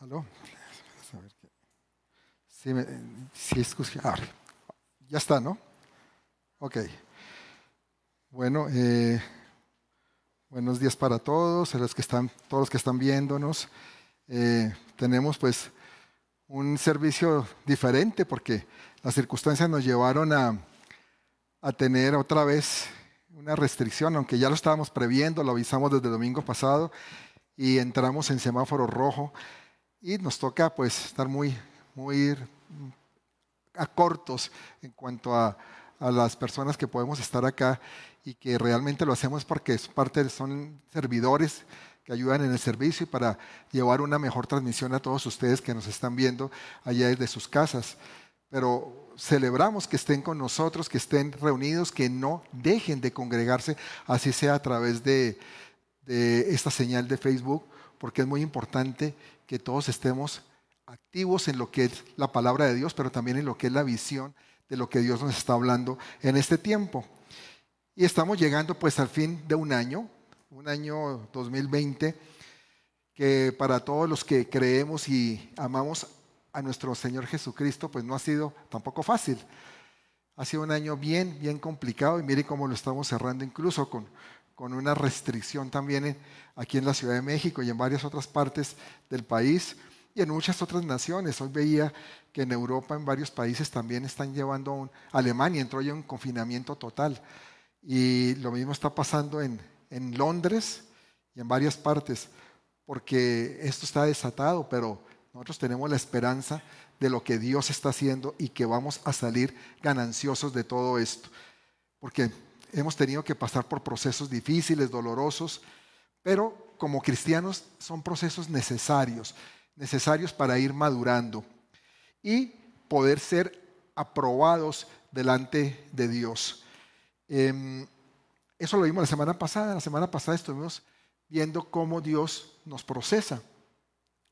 ¿Aló? Sí, me, sí ah, ya está, ¿no? Ok. Bueno, eh, buenos días para todos, a los que están, todos los que están viéndonos. Eh, tenemos pues un servicio diferente porque las circunstancias nos llevaron a, a tener otra vez una restricción, aunque ya lo estábamos previendo, lo avisamos desde el domingo pasado y entramos en semáforo rojo y nos toca pues estar muy muy a cortos en cuanto a, las personas que podemos estar acá y que realmente lo hacemos porque es parte, son servidores que ayudan en el servicio y para llevar una mejor transmisión a todos ustedes que nos están viendo allá desde sus casas. Pero celebramos que estén con nosotros, que estén reunidos, que no dejen de congregarse, así sea a través de, de esta señal de Facebook, porque es muy importante que todos estemos activos en lo que es la palabra de Dios, pero también en lo que es la visión de lo que Dios nos está hablando en este tiempo. Y estamos llegando pues al fin de un año, un año 2020, que para todos los que creemos y amamos a nuestro Señor Jesucristo, pues no ha sido tampoco fácil. Ha sido un año bien, bien complicado y mire cómo lo estamos cerrando incluso con, con una restricción también aquí en la Ciudad de México y en varias otras partes del país y en muchas otras naciones. Hoy veía que en Europa, en varios países también están llevando, un, Alemania entró ya en confinamiento total. Y lo mismo está pasando en, en Londres y en varias partes, porque esto está desatado, pero nosotros tenemos la esperanza de lo que Dios está haciendo y que vamos a salir gananciosos de todo esto. Porque hemos tenido que pasar por procesos difíciles, dolorosos, pero como cristianos son procesos necesarios necesarios para ir madurando y poder ser aprobados delante de Dios. Em, eso lo vimos la semana pasada. La semana pasada estuvimos viendo cómo Dios nos procesa,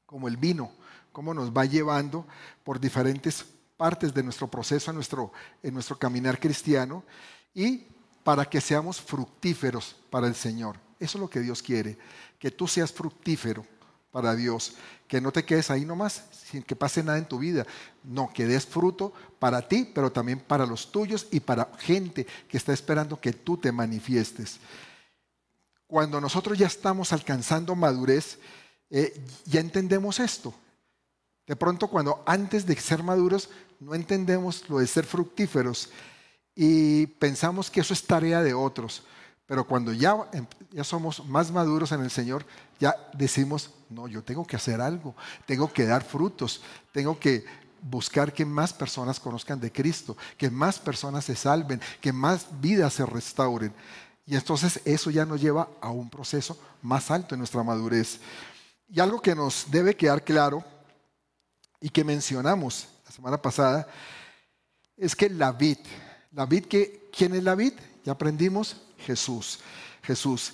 como el vino, cómo nos va llevando por diferentes partes de nuestro proceso en nuestro, en nuestro caminar cristiano y para que seamos fructíferos para el Señor. Eso es lo que Dios quiere, que tú seas fructífero para Dios. Que no te quedes ahí nomás sin que pase nada en tu vida. No, que des fruto para ti, pero también para los tuyos y para gente que está esperando que tú te manifiestes. Cuando nosotros ya estamos alcanzando madurez, eh, ya entendemos esto. De pronto cuando antes de ser maduros no entendemos lo de ser fructíferos y pensamos que eso es tarea de otros. Pero cuando ya, em, ya somos más maduros en el Señor, ya decimos, no, yo tengo que hacer algo, tengo que dar frutos, tengo que buscar que más personas conozcan de Cristo, que más personas se salven, que más vidas se restauren. Y entonces eso ya nos lleva a un proceso más alto en nuestra madurez. Y algo que nos debe quedar claro y que mencionamos la semana pasada es que la vid, la vid que, ¿quién es la vid? Ya aprendimos, Jesús. Jesús.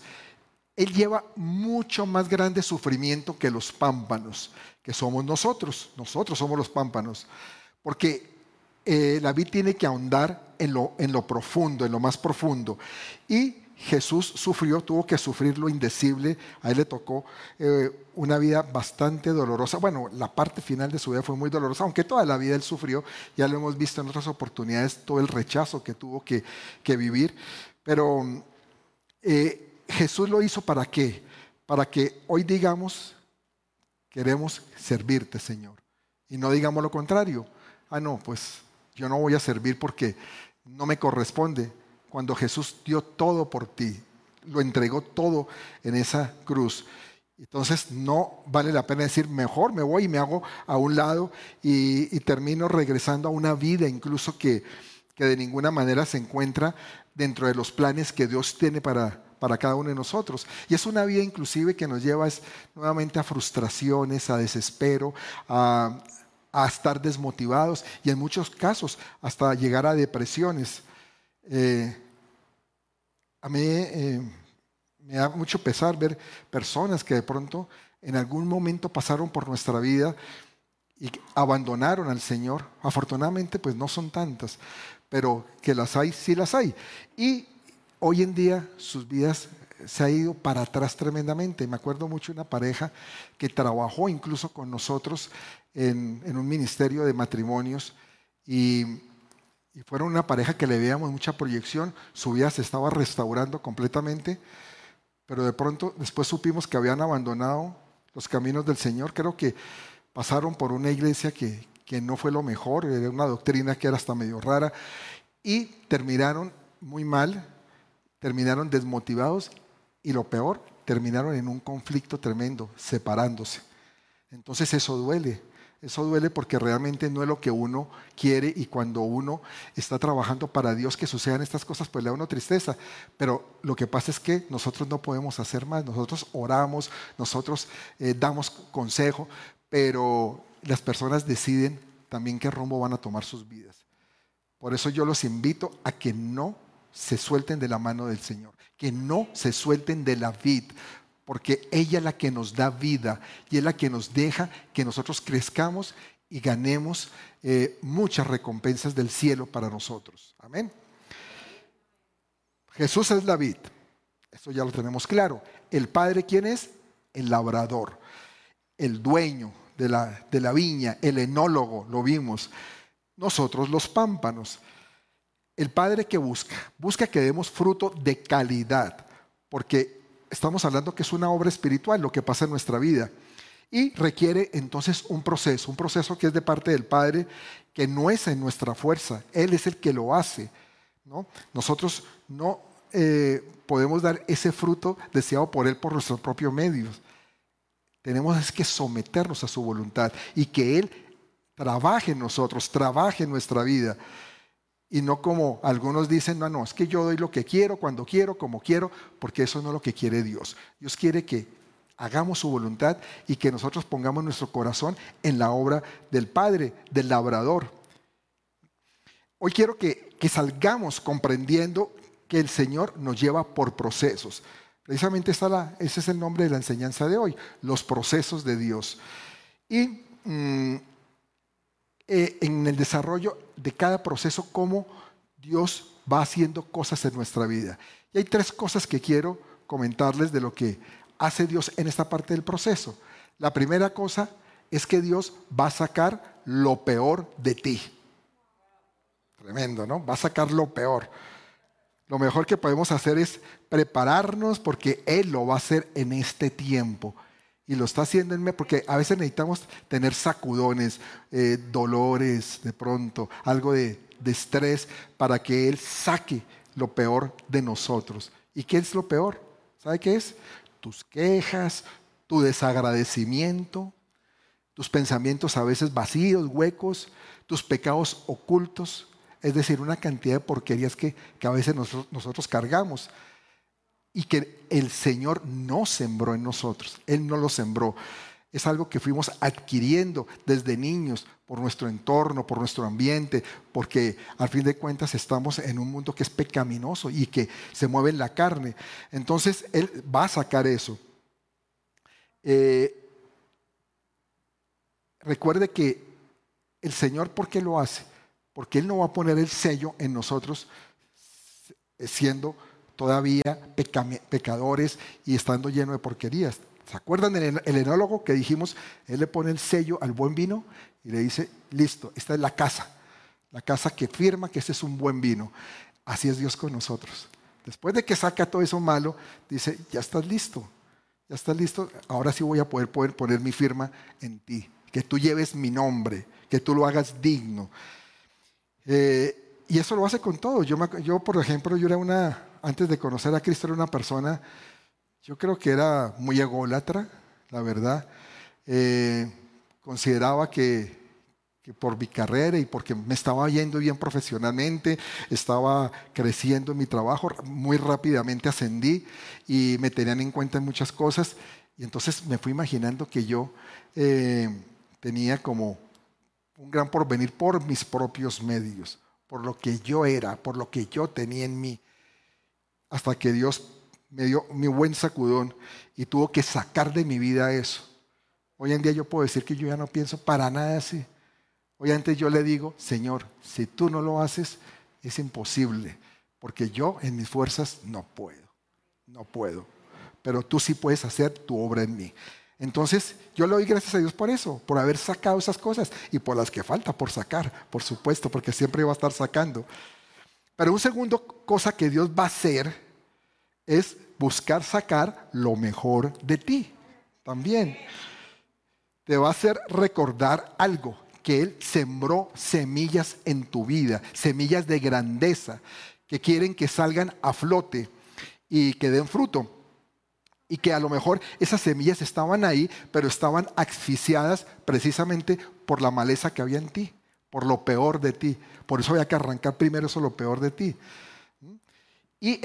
Él lleva mucho más grande sufrimiento que los pámpanos, que somos nosotros. Nosotros somos los pámpanos. Porque eh, la vid tiene que ahondar en lo, en lo profundo, en lo más profundo. Y Jesús sufrió, tuvo que sufrir lo indecible, a él le tocó eh, una vida bastante dolorosa. Bueno, la parte final de su vida fue muy dolorosa, aunque toda la vida él sufrió, ya lo hemos visto en otras oportunidades, todo el rechazo que tuvo que, vivir. Pero eh, Jesús lo hizo para qué? Para que hoy digamos, queremos servirte, Señor. Y no digamos lo contrario. Ah, no, pues yo no voy a servir porque no me corresponde. Cuando Jesús dio todo por ti, lo entregó todo en esa cruz. Entonces no vale la pena decir, mejor me voy y me hago a un lado y, termino regresando a una vida incluso que, que de ninguna manera se encuentra dentro de los planes que Dios tiene para, para cada uno de nosotros. Y es una vida inclusive que nos lleva nuevamente a frustraciones, a desespero, a, estar desmotivados y en muchos casos hasta llegar a depresiones. Eh, a mí eh, me da mucho pesar ver personas que de pronto en algún momento pasaron por nuestra vida y abandonaron al Señor. Afortunadamente, pues no son tantas, pero que las hay, sí las hay. Y hoy en día sus vidas se ha ido para atrás tremendamente. Me acuerdo mucho de una pareja que trabajó incluso con nosotros en, un ministerio de matrimonios y, y, fueron una pareja que le veíamos mucha proyección, su vida se estaba restaurando completamente, pero de pronto después supimos que habían abandonado los caminos del Señor. Creo que pasaron por una iglesia que, que no fue lo mejor, era una doctrina que era hasta medio rara, y terminaron muy mal, terminaron desmotivados y lo peor, terminaron en un conflicto tremendo, separándose. Entonces eso duele, eso duele porque realmente no es lo que uno quiere y cuando uno está trabajando para Dios que sucedan estas cosas, pues le da uno tristeza. Pero lo que pasa es que nosotros no podemos hacer más. Nosotros oramos, nosotros eh, damos consejo, pero las personas deciden también qué rumbo van a tomar sus vidas. Por eso yo los invito a que no se suelten de la mano del Señor, que no se suelten de la vid, porque ella es la que nos da vida y es la que nos deja que nosotros crezcamos y ganemos eh, muchas recompensas del cielo para nosotros. Amén. Jesús es la vid, eso ya lo tenemos claro. El Padre, ¿quién es? El labrador, el dueño de la, de la viña, el enólogo, lo vimos. Nosotros los pámpanos. El Padre que busca, busca que demos fruto de calidad, porque estamos hablando que es una obra espiritual lo que pasa en nuestra vida. Y requiere entonces un proceso, un proceso que es de parte del Padre, que no es en nuestra fuerza, Él es el que lo hace. ¿no? Nosotros no eh, podemos dar ese fruto deseado por Él por nuestros propios medios. Tenemos que someternos a su voluntad y que Él trabaje en nosotros, trabaje en nuestra vida. Y no como algunos dicen, no, no, es que yo doy lo que quiero, cuando quiero, como quiero, porque eso no es lo que quiere Dios. Dios quiere que hagamos su voluntad y que nosotros pongamos nuestro corazón en la obra del Padre, del labrador. Hoy quiero que, salgamos comprendiendo que el Señor nos lleva por procesos. Precisamente está la, ese es el nombre de la enseñanza de hoy, los procesos de Dios. Y mm, eh, en el desarrollo de cada proceso, cómo Dios va haciendo cosas en nuestra vida. Y hay tres cosas que quiero comentarles de lo que hace Dios en esta parte del proceso. La primera cosa es que Dios va a sacar lo peor de ti. Tremendo, ¿no? Va a sacar lo peor. Lo mejor que podemos hacer es prepararnos porque Él lo va a hacer en este tiempo. Y lo está haciendo en mí porque a veces necesitamos tener sacudones, eh, dolores de pronto, algo de, de estrés para que Él saque lo peor de nosotros. ¿Y qué es lo peor? ¿Sabe qué es? Tus quejas, tu desagradecimiento, tus pensamientos a veces vacíos, huecos, tus pecados ocultos. Es decir, una cantidad de porquerías que, a veces nosotros, nosotros cargamos y que el Señor no sembró en nosotros. Él no lo sembró. Es algo que fuimos adquiriendo desde niños por nuestro entorno, por nuestro ambiente, porque al fin de cuentas estamos en un mundo que es pecaminoso y que se mueve en la carne. Entonces Él va a sacar eso. Eh, recuerde que el Señor, ¿por qué lo hace? porque Él no va a poner el sello en nosotros siendo todavía pecadores y estando lleno de porquerías. ¿Se acuerdan del enólogo que dijimos? Él le pone el sello al buen vino y le dice, listo, esta es la casa, la casa que firma que este es un buen vino. Así es Dios con nosotros. Después de que saca todo eso malo, dice, ya estás listo, ya estás listo, ahora sí voy a poder, poder poner mi firma en ti, que tú lleves mi nombre, que tú lo hagas digno. Eh, y eso lo hace con todo. Yo, por ejemplo, yo era una, antes de conocer a Cristo, era una persona, yo creo que era muy ególatra, la verdad. Eh, consideraba que, que, por mi carrera y porque me estaba yendo bien profesionalmente, estaba creciendo en mi trabajo, muy rápidamente ascendí y me tenían en cuenta en muchas cosas. Y entonces me fui imaginando que yo eh, tenía como un gran porvenir por mis propios medios, por lo que yo era, por lo que yo tenía en mí, hasta que Dios me dio mi buen sacudón y tuvo que sacar de mi vida eso. Hoy en día yo puedo decir que yo ya no pienso para nada así. Hoy antes yo le digo, Señor, si tú no lo haces, es imposible, porque yo en mis fuerzas no puedo. no puedo, pero tú sí puedes hacer tu obra en mí. Entonces, yo le doy gracias a Dios por eso, por haber sacado esas cosas y por las que falta por sacar, por supuesto, porque siempre va a estar sacando. Pero un segundo cosa que Dios va a hacer es buscar sacar lo mejor de ti también. Te va a hacer recordar algo, que Él sembró semillas en tu vida, semillas de grandeza, que quieren que salgan a flote y que den fruto. Y que a lo mejor esas semillas estaban ahí, pero estaban asfixiadas precisamente por la maleza que había en ti, por lo peor de ti. Por eso había que arrancar primero eso lo peor de ti. Y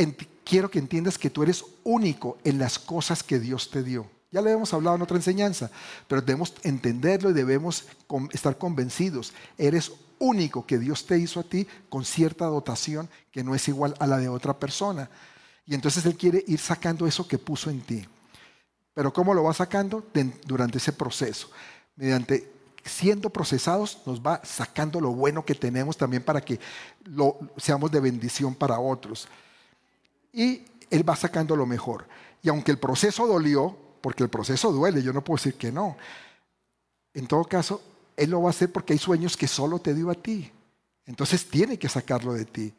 quiero que entiendas que tú eres único en las cosas que Dios te dio. Ya le hemos hablado en otra enseñanza, pero debemos entenderlo y debemos estar convencidos. Eres único que Dios te hizo a ti con cierta dotación que no es igual a la de otra persona. Y entonces Él quiere ir sacando eso que puso en ti. Pero ¿cómo lo va sacando? Durante ese proceso. Mediante siendo procesados nos va sacando lo bueno que tenemos también para que seamos de bendición para otros. Y Él va sacando lo mejor. Y aunque el proceso dolió, porque el proceso duele, yo no puedo decir que no. En todo caso, Él lo va a hacer porque hay sueños que solo te dio a ti. Entonces tiene que sacarlo de ti.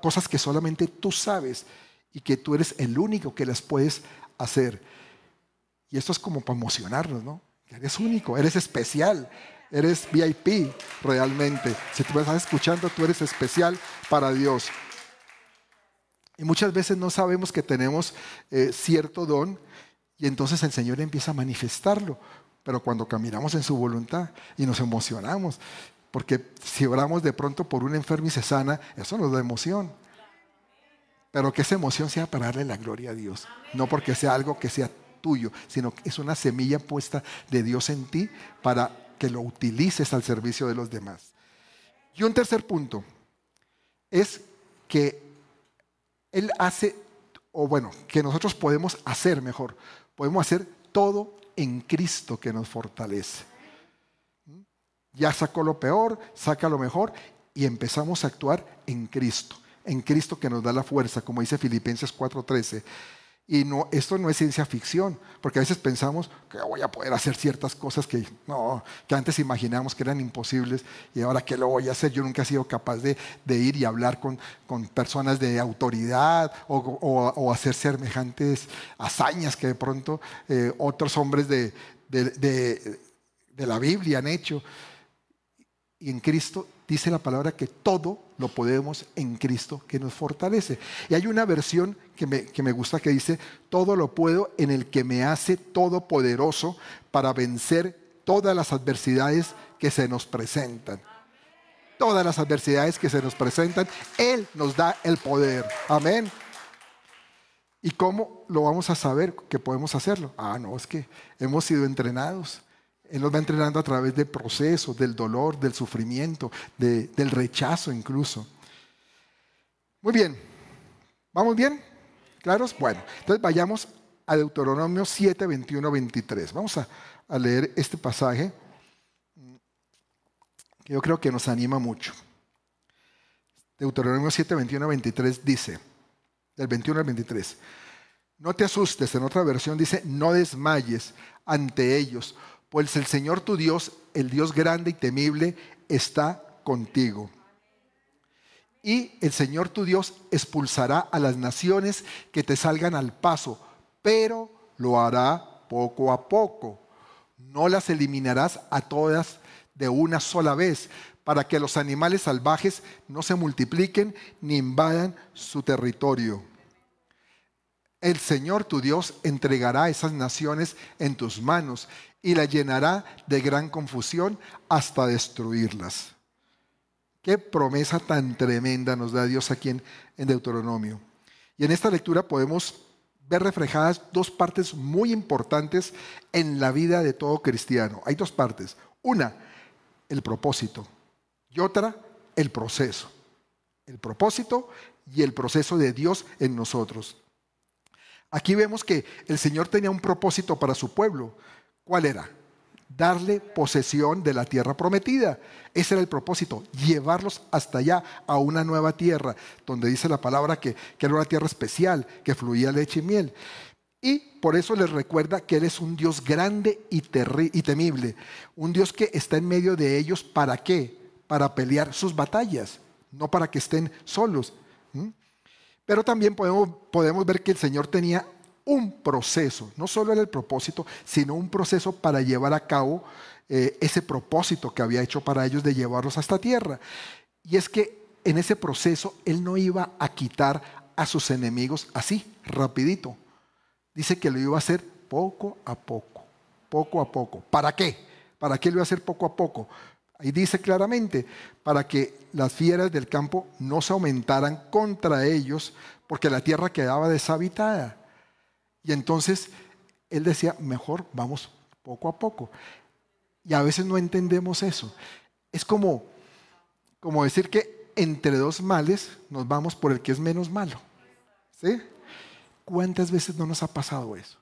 Cosas que solamente tú sabes y que tú eres el único que las puedes hacer. Y esto es como para emocionarnos, ¿no? Eres único, eres especial, eres VIP realmente. Si tú estás escuchando, tú eres especial para Dios. Y muchas veces no sabemos que tenemos eh, cierto don y entonces el Señor empieza a manifestarlo. Pero cuando caminamos en su voluntad y nos emocionamos, porque si oramos de pronto por una enferma y se sana, eso nos da emoción. Pero que esa emoción sea para darle la gloria a Dios, no porque sea algo que sea tuyo, sino que es una semilla puesta de Dios en ti para que lo utilices al servicio de los demás. Y un tercer punto es que Él hace, o bueno, que nosotros podemos hacer mejor, podemos hacer todo en Cristo que nos fortalece. Ya sacó lo peor, saca lo mejor y empezamos a actuar en Cristo, en Cristo que nos da la fuerza, como dice Filipenses 4:13. Y no, esto no es ciencia ficción, porque a veces pensamos que voy a poder hacer ciertas cosas que, no, que antes imaginábamos que eran imposibles y ahora qué lo voy a hacer. Yo nunca he sido capaz de, ir y hablar con, con, personas de autoridad o, hacer semejantes hazañas que de pronto eh, otros hombres de, de la Biblia han hecho. Y en Cristo dice la palabra que todo lo podemos en Cristo que nos fortalece. Y hay una versión que me, gusta que dice, todo lo puedo en el que me hace todopoderoso para vencer todas las adversidades que se nos presentan. Todas las adversidades que se nos presentan, Él nos da el poder. Amén. ¿Y cómo lo vamos a saber que podemos hacerlo? Ah, no, es que hemos sido entrenados. Él nos va entrenando a través del proceso, del dolor, del sufrimiento, del rechazo incluso. Muy bien, ¿vamos bien? ¿Claros? Bueno, entonces vayamos a Deuteronomio 7, 21, 23. Vamos a, a leer este pasaje que yo creo que nos anima mucho. Deuteronomio 7, 21, 23 dice, del 21 al 23, no te asustes, en otra versión dice, no desmayes ante ellos pues el Señor tu Dios, el Dios grande y temible, está contigo. Y el Señor tu Dios expulsará a las naciones que te salgan al paso, pero lo hará poco a poco. No las eliminarás a todas de una sola vez, para que los animales salvajes no se multipliquen ni invadan su territorio. El Señor tu Dios entregará esas naciones en tus manos y la llenará de gran confusión hasta destruirlas. Qué promesa tan tremenda nos da Dios aquí en, Deuteronomio. Y en esta lectura podemos ver reflejadas dos partes muy importantes en la vida de todo cristiano. Hay dos partes. Una, el propósito y otra, el proceso. El propósito y el proceso de Dios en nosotros. Aquí vemos que el Señor tenía un propósito para su pueblo. ¿Cuál era? darle posesión de la tierra prometida. Ese era el propósito, llevarlos hasta allá, a una nueva tierra, donde dice la palabra que, era una tierra especial, que fluía leche y miel. Y por eso les recuerda que Él es un Dios grande y, y temible, un Dios que está en medio de ellos, ¿para qué? Para pelear sus batallas, no para que estén solos. Pero también podemos, podemos ver que el Señor tenía un proceso, no solo era el propósito, sino un proceso para llevar a cabo eh, ese propósito que había hecho para ellos de llevarlos a esta tierra. Y es que en ese proceso Él no iba a quitar a sus enemigos así, rapidito. Dice que lo iba a hacer poco a poco, poco a poco. ¿Para qué? ¿Para qué lo iba a hacer poco a poco? Ahí dice claramente, para que las fieras del campo no se aumentaran contra ellos, porque la tierra quedaba deshabitada. Y entonces él decía, mejor vamos poco a poco. Y a veces no entendemos eso. Es como, como decir que entre dos males nos vamos por el que es menos malo. ¿Sí? ¿Cuántas veces no nos ha pasado eso?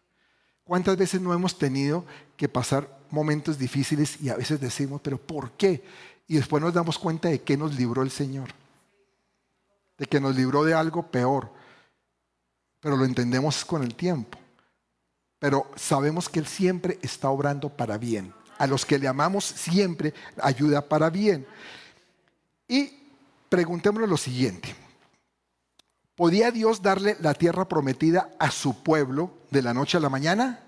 ¿Cuántas veces no hemos tenido que pasar momentos difíciles y a veces decimos, pero ¿por qué? Y después nos damos cuenta de que nos libró el Señor. De que nos libró de algo peor pero lo entendemos con el tiempo. Pero sabemos que Él siempre está obrando para bien. A los que le amamos siempre ayuda para bien. Y preguntémonos lo siguiente. ¿Podía Dios darle la tierra prometida a su pueblo de la noche a la mañana?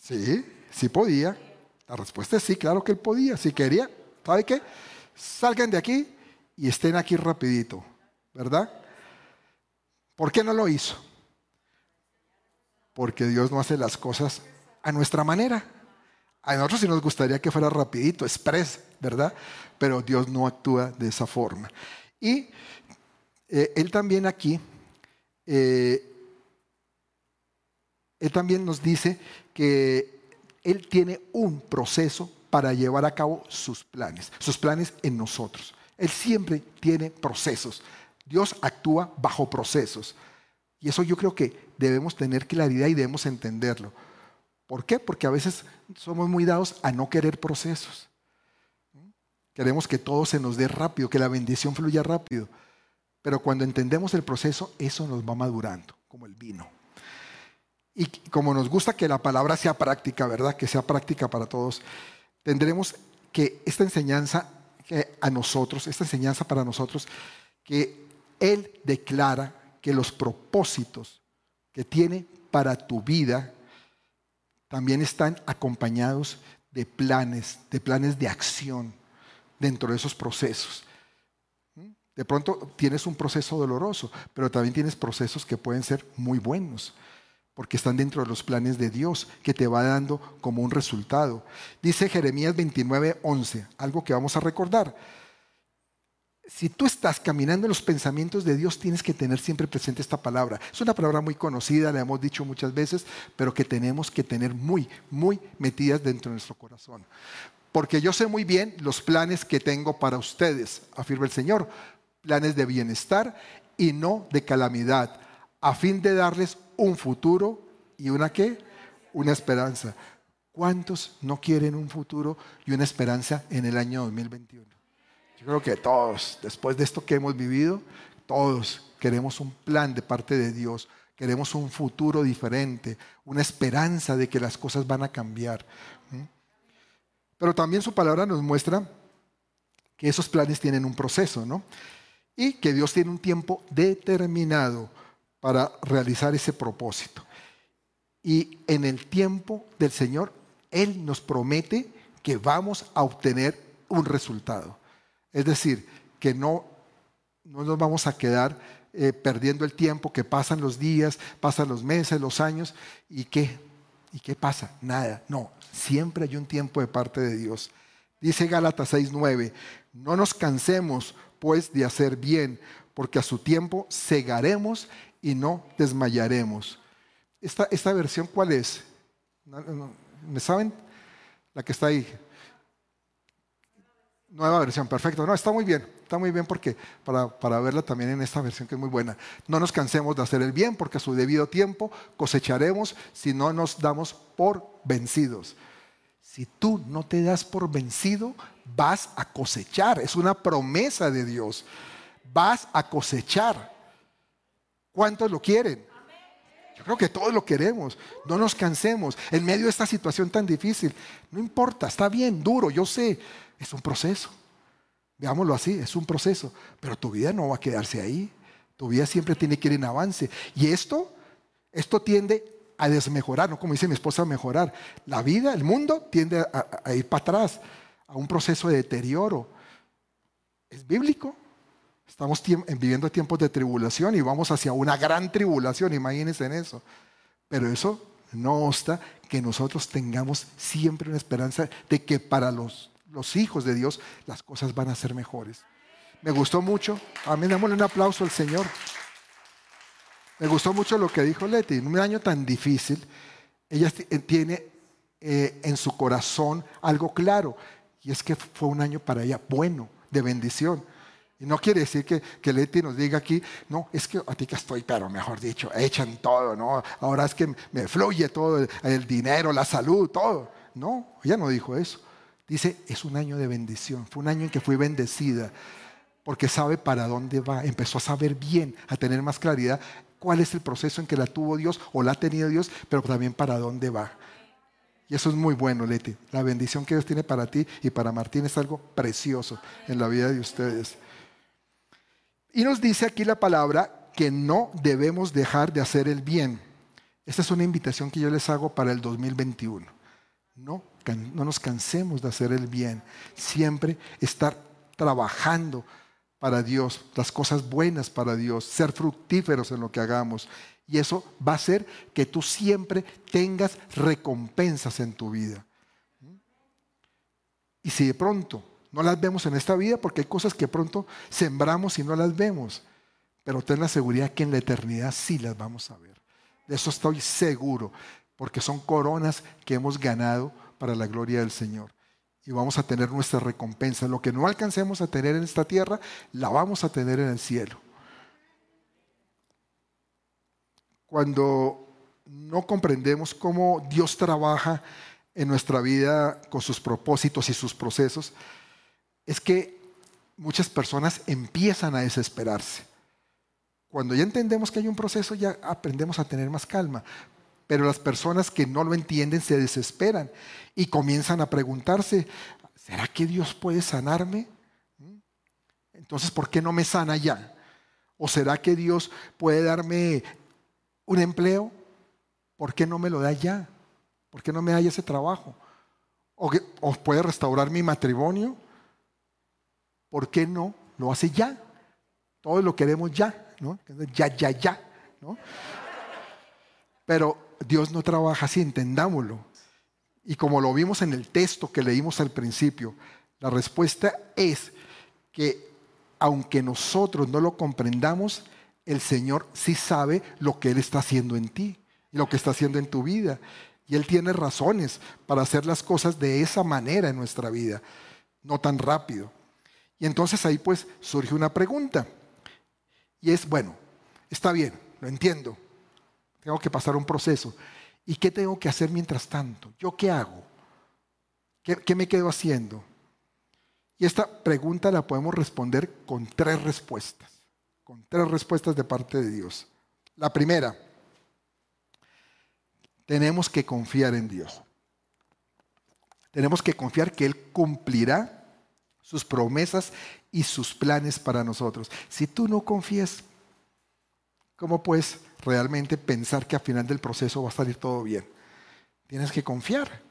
Sí, sí podía. La respuesta es sí, claro que él podía. Si quería, ¿sabe qué? Salgan de aquí y estén aquí rapidito, ¿verdad? ¿Por qué no lo hizo? porque Dios no hace las cosas a nuestra manera. A nosotros sí nos gustaría que fuera rapidito, express, ¿verdad? Pero Dios no actúa de esa forma. Y eh, Él también aquí, eh, Él también nos dice que Él tiene un proceso para llevar a cabo sus planes, sus planes en nosotros. Él siempre tiene procesos. Dios actúa bajo procesos. Y eso yo creo que debemos tener claridad y debemos entenderlo. ¿Por qué? Porque a veces somos muy dados a no querer procesos. Queremos que todo se nos dé rápido, que la bendición fluya rápido. Pero cuando entendemos el proceso, eso nos va madurando, como el vino. Y como nos gusta que la palabra sea práctica, ¿verdad? Que sea práctica para todos, tendremos que esta enseñanza a nosotros, esta enseñanza para nosotros, que Él declara que los propósitos que tiene para tu vida también están acompañados de planes, de planes de acción dentro de esos procesos. De pronto tienes un proceso doloroso, pero también tienes procesos que pueden ser muy buenos, porque están dentro de los planes de Dios, que te va dando como un resultado. Dice Jeremías 29, 11, algo que vamos a recordar si tú estás caminando en los pensamientos de Dios, tienes que tener siempre presente esta palabra. Es una palabra muy conocida, la hemos dicho muchas veces, pero que tenemos que tener muy, muy metidas dentro de nuestro corazón. Porque yo sé muy bien los planes que tengo para ustedes, afirma el Señor, planes de bienestar y no de calamidad, a fin de darles un futuro y una qué? Una esperanza. ¿Cuántos no quieren un futuro y una esperanza en el año 2021? Yo creo que todos, después de esto que hemos vivido, todos queremos un plan de parte de Dios, queremos un futuro diferente, una esperanza de que las cosas van a cambiar. Pero también su palabra nos muestra que esos planes tienen un proceso, ¿no? Y que Dios tiene un tiempo determinado para realizar ese propósito. Y en el tiempo del Señor, Él nos promete que vamos a obtener un resultado. Es decir, que no, no nos vamos a quedar eh, perdiendo el tiempo, que pasan los días, pasan los meses, los años, ¿y qué? ¿Y qué pasa? Nada. No, siempre hay un tiempo de parte de Dios. Dice Gálatas 6:9, no nos cansemos pues de hacer bien, porque a su tiempo cegaremos y no desmayaremos. ¿Esta, esta versión cuál es? ¿Me saben? La que está ahí. Nueva versión, perfecto. No, está muy bien, está muy bien porque para, para, verla también en esta versión que es muy buena. No nos cansemos de hacer el bien porque a su debido tiempo cosecharemos si no nos damos por vencidos. Si tú no te das por vencido, vas a cosechar. Es una promesa de Dios. Vas a cosechar. ¿Cuántos lo quieren? Yo creo que todos lo queremos. No nos cansemos. En medio de esta situación tan difícil, no importa, está bien, duro, yo sé. Es un proceso. Veámoslo así, es un proceso. Pero tu vida no va a quedarse ahí. Tu vida siempre tiene que ir en avance. Y esto, esto tiende a desmejorar, no como dice mi esposa, a mejorar. La vida, el mundo tiende a, ir para atrás, a un proceso de deterioro. Es bíblico. Estamos viviendo tiempos de tribulación y vamos hacia una gran tribulación, imagínense en eso. Pero eso no obsta que nosotros tengamos siempre una esperanza de que para los, los hijos de Dios las cosas van a ser mejores. Me gustó mucho. Amén, démosle un aplauso al Señor. Me gustó mucho lo que dijo Leti. En un año tan difícil, ella eh, tiene eh, en su corazón algo claro. Y es que fue un año para ella bueno, de bendición. Y no quiere decir que, Leti nos diga aquí, no, es que a ti que estoy, pero mejor dicho, echan todo, ¿no? Ahora es que me fluye todo, el, el dinero, la salud, todo. No, ella no dijo eso. Dice, es un año de bendición. Fue un año en que fui bendecida porque sabe para dónde va, empezó a saber bien, a tener más claridad cuál es el proceso en que la tuvo Dios o la ha tenido Dios, pero también para dónde va. Y eso es muy bueno, Leti. La bendición que Dios tiene para ti y para Martín es algo precioso en la vida de ustedes. Y nos dice aquí la palabra que no debemos dejar de hacer el bien. Esta es una invitación que yo les hago para el 2021. No, no nos cansemos de hacer el bien. Siempre estar trabajando para Dios, las cosas buenas para Dios, ser fructíferos en lo que hagamos. Y eso va a hacer que tú siempre tengas recompensas en tu vida. Y si de pronto no las vemos en esta vida, porque hay cosas que pronto sembramos y no las vemos, pero ten la seguridad que en la eternidad sí las vamos a ver. De eso estoy seguro, porque son coronas que hemos ganado para la gloria del Señor y vamos a tener nuestra recompensa. Lo que no alcancemos a tener en esta tierra, la vamos a tener en el cielo. Cuando no comprendemos cómo Dios trabaja en nuestra vida con sus propósitos y sus procesos, es que muchas personas empiezan a desesperarse. Cuando ya entendemos que hay un proceso, ya aprendemos a tener más calma. Pero las personas que no lo entienden se desesperan y comienzan a preguntarse, ¿será que Dios puede sanarme? Entonces, ¿por qué no me sana ya? ¿O será que Dios puede darme un empleo? ¿Por qué no me lo da ya? ¿Por qué no me da ese trabajo? ¿O, puede restaurar mi matrimonio? ¿Por qué no lo hace ya? Todos lo queremos ya, ¿no? Ya, ya, ya, ¿no? Pero Dios no trabaja así, entendámoslo. Y como lo vimos en el texto que leímos al principio, la respuesta es que aunque nosotros no lo comprendamos, el Señor sí sabe lo que Él está haciendo en ti y lo que está haciendo en tu vida. Y Él tiene razones para hacer las cosas de esa manera en nuestra vida, no tan rápido. Y entonces ahí pues surge una pregunta. Y es, bueno, está bien, lo entiendo. Tengo que pasar un proceso. ¿Y qué tengo que hacer mientras tanto? ¿Yo qué hago? ¿Qué, me quedo haciendo? Y esta pregunta la podemos responder con tres respuestas, con tres respuestas de parte de Dios. La primera, tenemos que confiar en Dios. Tenemos que confiar que Él cumplirá sus promesas y sus planes para nosotros. Si tú no confías, ¿cómo puedes realmente pensar que al final del proceso va a salir todo bien. Tienes que confiar.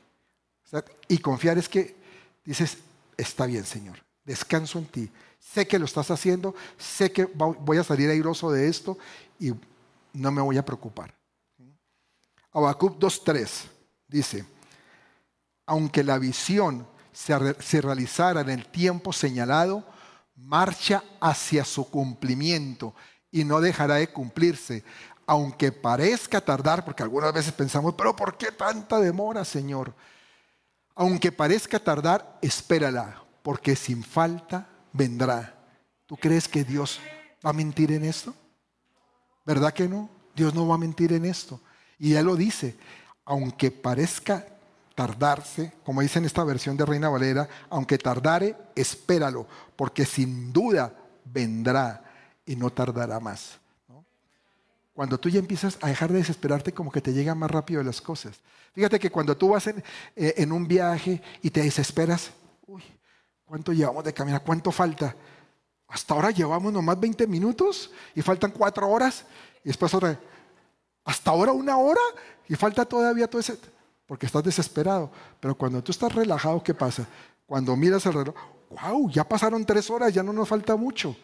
y confiar es que dices, está bien, Señor, descanso en ti. Sé que lo estás haciendo, sé que voy a salir airoso de esto y no me voy a preocupar. Habacuc 2.3 dice, aunque la visión se, realizara en el tiempo señalado, marcha hacia su cumplimiento y no dejará de cumplirse, aunque parezca tardar, porque algunas veces pensamos, pero ¿por qué tanta demora, Señor? Aunque parezca tardar, espérala, porque sin falta vendrá. ¿Tú crees que Dios va a mentir en esto? ¿Verdad que no? Dios no va a mentir en esto. Y Él lo dice, aunque parezca tardarse, como dice en esta versión de Reina Valera, aunque tardare, espéralo, porque sin duda vendrá y no tardará más. Cuando tú ya empiezas a dejar de desesperarte, como que te llegan más rápido las cosas. Fíjate que cuando tú vas en, eh, en un viaje y te desesperas, uy, ¿cuánto llevamos de caminar? ¿Cuánto falta? Hasta ahora llevamos nomás 20 minutos y faltan 4 horas. Y después otra, hasta ahora una hora y falta todavía todo ese... Porque estás desesperado. Pero cuando tú estás relajado, ¿qué pasa? Cuando miras el reloj, wow, ya pasaron tres horas, ya no nos falta mucho.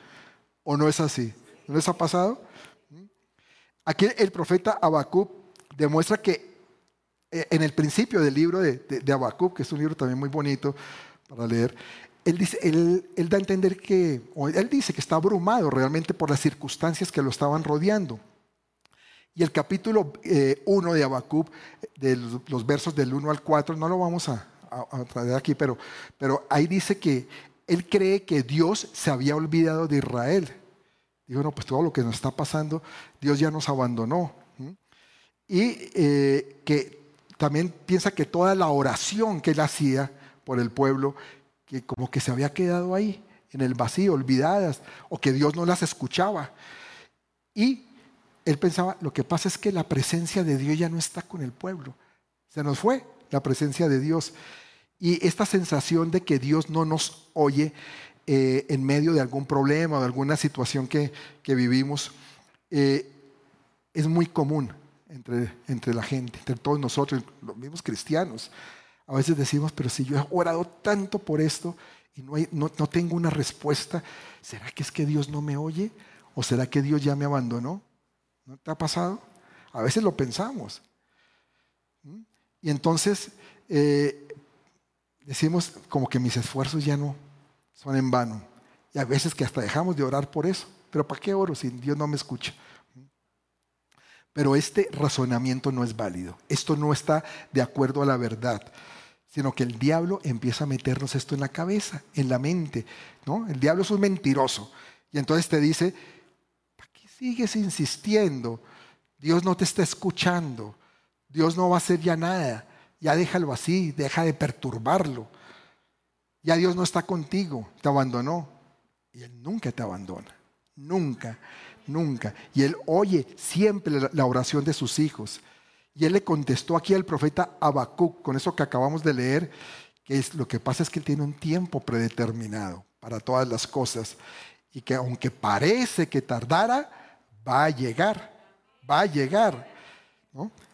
¿O no es así? ¿No les ha pasado? Aquí el profeta Habacuc demuestra que eh, en el principio del libro de, de, que es un libro también muy bonito para leer, él, dice, él, da a entender que, o él dice que está abrumado realmente por las circunstancias que lo estaban rodeando. Y el capítulo 1 eh, de Habacuc, de los, versos del 1 al 4, no lo vamos a, traer aquí, pero, pero ahí dice que él cree que Dios se había olvidado de Israel. Dijo, no, pues todo lo que nos está pasando, Dios ya nos abandonó. Y eh, que también piensa que toda la oración que él hacía por el pueblo, que como que se había quedado ahí, en el vacío, olvidadas, o que Dios no las escuchaba. Y él pensaba, lo que pasa es que la presencia de Dios ya no está con el pueblo. Se nos fue la presencia de Dios. Y esta sensación de que Dios no nos oye eh, en medio de algún problema o de alguna situación que, vivimos, eh, es muy común entre, entre la gente, entre todos nosotros, los mismos cristianos. A veces decimos, pero si yo he orado tanto por esto y no, no, no tengo una respuesta, ¿será que es que Dios no me oye? ¿O será que Dios ya me abandonó? ¿No te ha pasado? A veces lo pensamos. ¿Mm? Y entonces eh, decimos como que mis esfuerzos ya no, son en vano. Y a veces que hasta dejamos de orar por eso. Pero ¿para qué oro si Dios no me escucha? Pero este razonamiento no es válido. Esto no está de acuerdo a la verdad, sino que el diablo empieza a meternos esto en la cabeza, en la mente. ¿no? El diablo es un mentiroso. Y entonces te dice, ¿para qué sigues insistiendo? Dios no te está escuchando. Dios no va a hacer ya nada. Ya déjalo así, deja de perturbarlo. Ya Dios no está contigo, te abandonó. Y Él nunca te abandona. Nunca, nunca. Y Él oye siempre la oración de sus hijos. Y Él le contestó aquí al profeta Habacuc, con eso que acabamos de leer, que es, lo que pasa es que Él tiene un tiempo predeterminado para todas las cosas. Y que aunque parece que tardara, va a llegar. Va a llegar.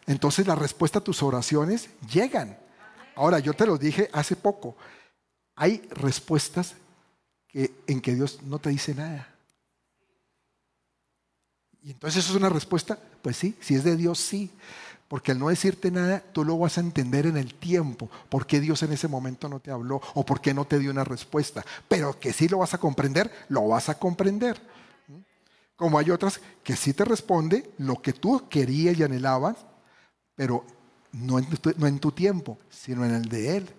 Entonces la respuesta a tus oraciones llegan. Ahora, yo te lo dije hace poco hay respuestas en que Dios no te dice nada. Y entonces eso es una respuesta, pues sí, si es de Dios, sí. Porque al no decirte nada, tú lo vas a entender en el tiempo. ¿Por qué Dios en ese momento no te habló? ¿O por qué no te dio una respuesta? Pero que sí lo vas a comprender, lo vas a comprender. Como hay otras que sí te responde lo que tú querías y anhelabas, pero no no en tu tiempo, sino en el de Él.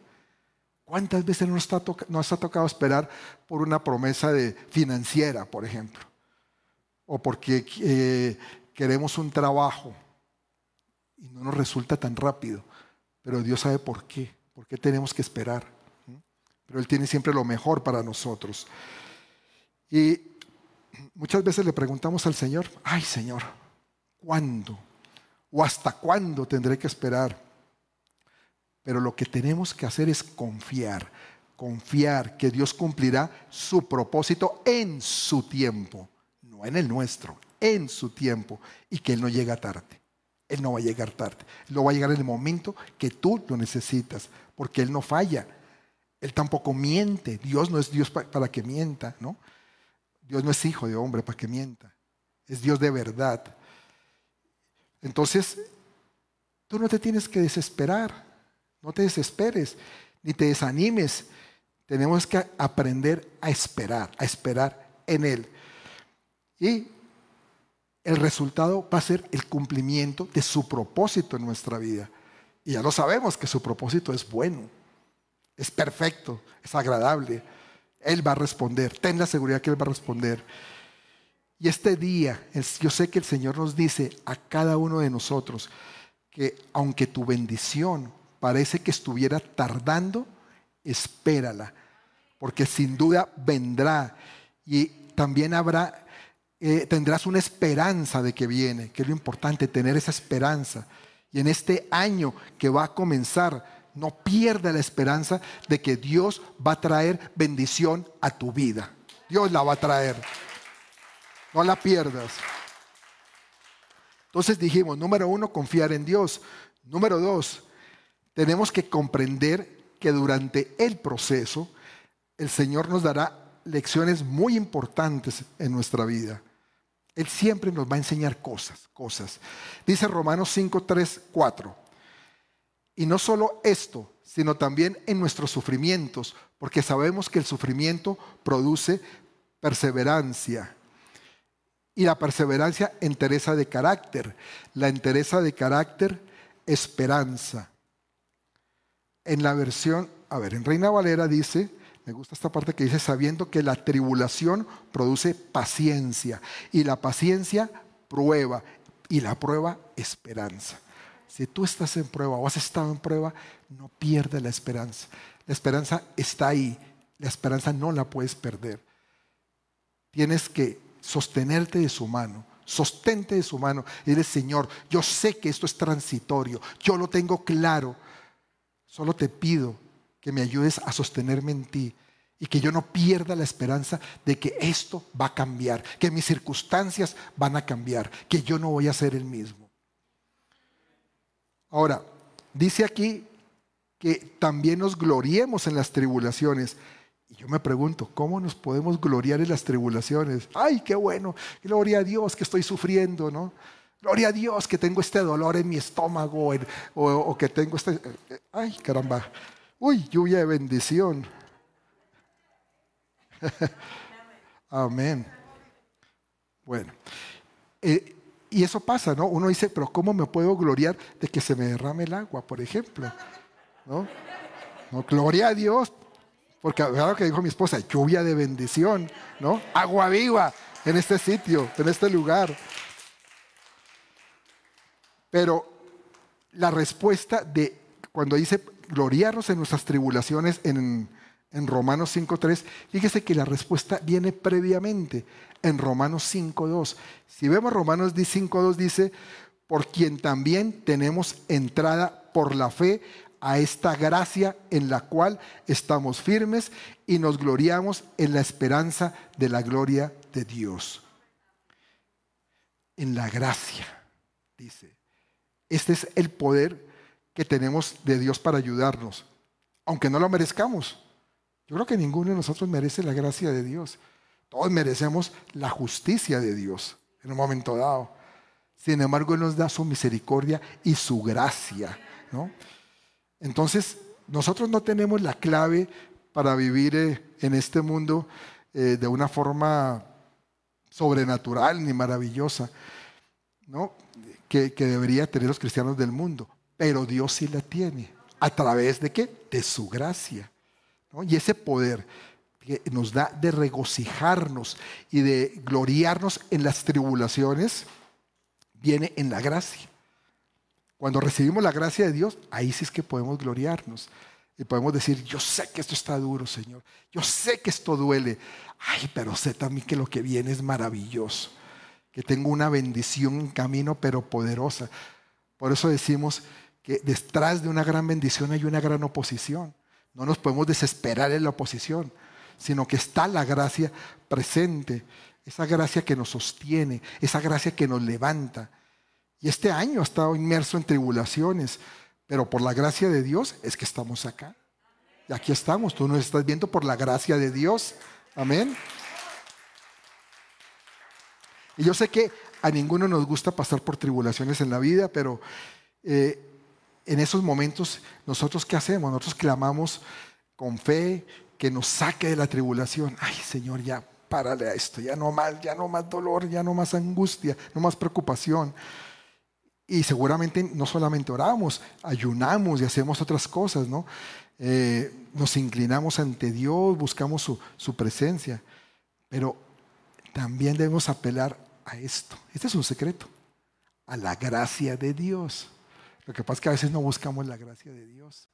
¿Cuántas veces nos, ha tocado esperar por una promesa financiera, por ejemplo? O porque eh, queremos un trabajo y no nos resulta tan rápido. Pero Dios sabe por qué. ¿Por qué tenemos que esperar? Pero Él tiene siempre lo mejor para nosotros. Y muchas veces le preguntamos al Señor, ay Señor, ¿cuándo? ¿O hasta cuándo tendré que esperar? Pero lo que tenemos que hacer es confiar, confiar que Dios cumplirá su propósito en su tiempo, no en el nuestro, en su tiempo, y que Él no llega tarde. Él no va a llegar tarde. Él no va a llegar en el momento que tú lo necesitas, porque Él no falla. Él tampoco miente. Dios no es Dios para que mienta, ¿no? Dios no es hijo de hombre para que mienta. Es Dios de verdad. Entonces, tú no te tienes que desesperar. No te desesperes, ni te desanimes. Tenemos que aprender a esperar, a esperar en Él. Y el resultado va a ser el cumplimiento de su propósito en nuestra vida. Y ya lo sabemos que su propósito es bueno, es perfecto, es agradable. Él va a responder, ten la seguridad que Él va a responder. Y este día, yo sé que el Señor nos dice a cada uno de nosotros que aunque tu bendición parece que estuviera tardando, espérala, porque sin duda vendrá y también habrá, eh, tendrás una esperanza de que viene, que es lo importante, tener esa esperanza. Y en este año que va a comenzar, no pierda la esperanza de que Dios va a traer bendición a tu vida. Dios la va a traer. No la pierdas. Entonces dijimos, número uno, confiar en Dios. Número dos, tenemos que comprender que durante el proceso el Señor nos dará lecciones muy importantes en nuestra vida. Él siempre nos va a enseñar cosas, cosas. Dice Romanos 5, 3, 4. Y no solo esto, sino también en nuestros sufrimientos, porque sabemos que el sufrimiento produce perseverancia. Y la perseverancia, entereza de carácter. La entereza de carácter, esperanza. En la versión, a ver, en Reina Valera dice, me gusta esta parte que dice, sabiendo que la tribulación produce paciencia y la paciencia prueba y la prueba esperanza. Si tú estás en prueba o has estado en prueba, no pierdas la esperanza. La esperanza está ahí. La esperanza no la puedes perder. Tienes que sostenerte de su mano. Sostente de su mano dile, Señor, yo sé que esto es transitorio. Yo lo tengo claro. Solo te pido que me ayudes a sostenerme en ti y que yo no pierda la esperanza de que esto va a cambiar, que mis circunstancias van a cambiar, que yo no voy a ser el mismo. Ahora, dice aquí que también nos gloriemos en las tribulaciones. Y yo me pregunto, ¿cómo nos podemos gloriar en las tribulaciones? Ay, qué bueno, gloria a Dios que estoy sufriendo, ¿no? Gloria a Dios que tengo este dolor en mi estómago o, que tengo este... Ay, caramba, Uy, lluvia de bendición. Amén. Bueno, eh, y eso pasa, ¿no? Uno dice, pero ¿cómo me puedo gloriar de que se me derrame el agua, por ejemplo? ¿No? no gloria a Dios, porque lo que dijo mi esposa, lluvia de bendición, ¿no? Agua viva en este sitio, en este lugar. Pero la respuesta de cuando dice gloriarnos en nuestras tribulaciones en, en Romanos 5.3, fíjese que la respuesta viene previamente en Romanos 5.2. Si vemos Romanos 5.2 dice, por quien también tenemos entrada por la fe a esta gracia en la cual estamos firmes y nos gloriamos en la esperanza de la gloria de Dios. En la gracia, dice. Este es el poder que tenemos de Dios para ayudarnos, aunque no lo merezcamos. Yo creo que ninguno de nosotros merece la gracia de Dios. Todos merecemos la justicia de Dios en un momento dado. Sin embargo, Él nos da su misericordia y su gracia. Entonces, nosotros no tenemos la clave para vivir eh, en este mundo eh, de una forma sobrenatural ni maravillosa, ¿no? que, que debería tener los cristianos del mundo pero Dios sí la tiene. ¿A través de qué? De su gracia. Y ese poder que nos da de regocijarnos y de gloriarnos en las tribulaciones viene en la gracia. Cuando recibimos la gracia de Dios, ahí sí es que podemos gloriarnos. Y podemos decir, yo sé que esto está duro, Señor. Yo sé que esto duele. Ay, pero sé también que lo que viene es maravilloso. Que tengo una bendición en camino, pero poderosa. Por eso decimos que detrás de una gran bendición hay una gran oposición. No nos podemos desesperar en la oposición, sino que está la gracia presente, esa gracia que nos sostiene, esa gracia que nos levanta. Y este año ha estado inmerso en tribulaciones, pero por la gracia de Dios es que estamos acá. Y aquí estamos, tú nos estás viendo por la gracia de Dios. Amén. Y yo sé que a ninguno nos gusta pasar por tribulaciones en la vida, pero eh, en esos momentos, ¿nosotros qué hacemos? Nosotros clamamos con fe que nos saque de la tribulación. Ay, Señor, ya párale a esto, ya no más, ya no más dolor, ya no más angustia, no más preocupación. Y seguramente no solamente oramos, ayunamos y hacemos otras cosas, ¿no? Eh, nos inclinamos ante Dios, buscamos su, su presencia, pero también debemos apelar a esto. Este es un secreto, a la gracia de Dios. Lo que pasa es que a veces no buscamos la gracia de Dios.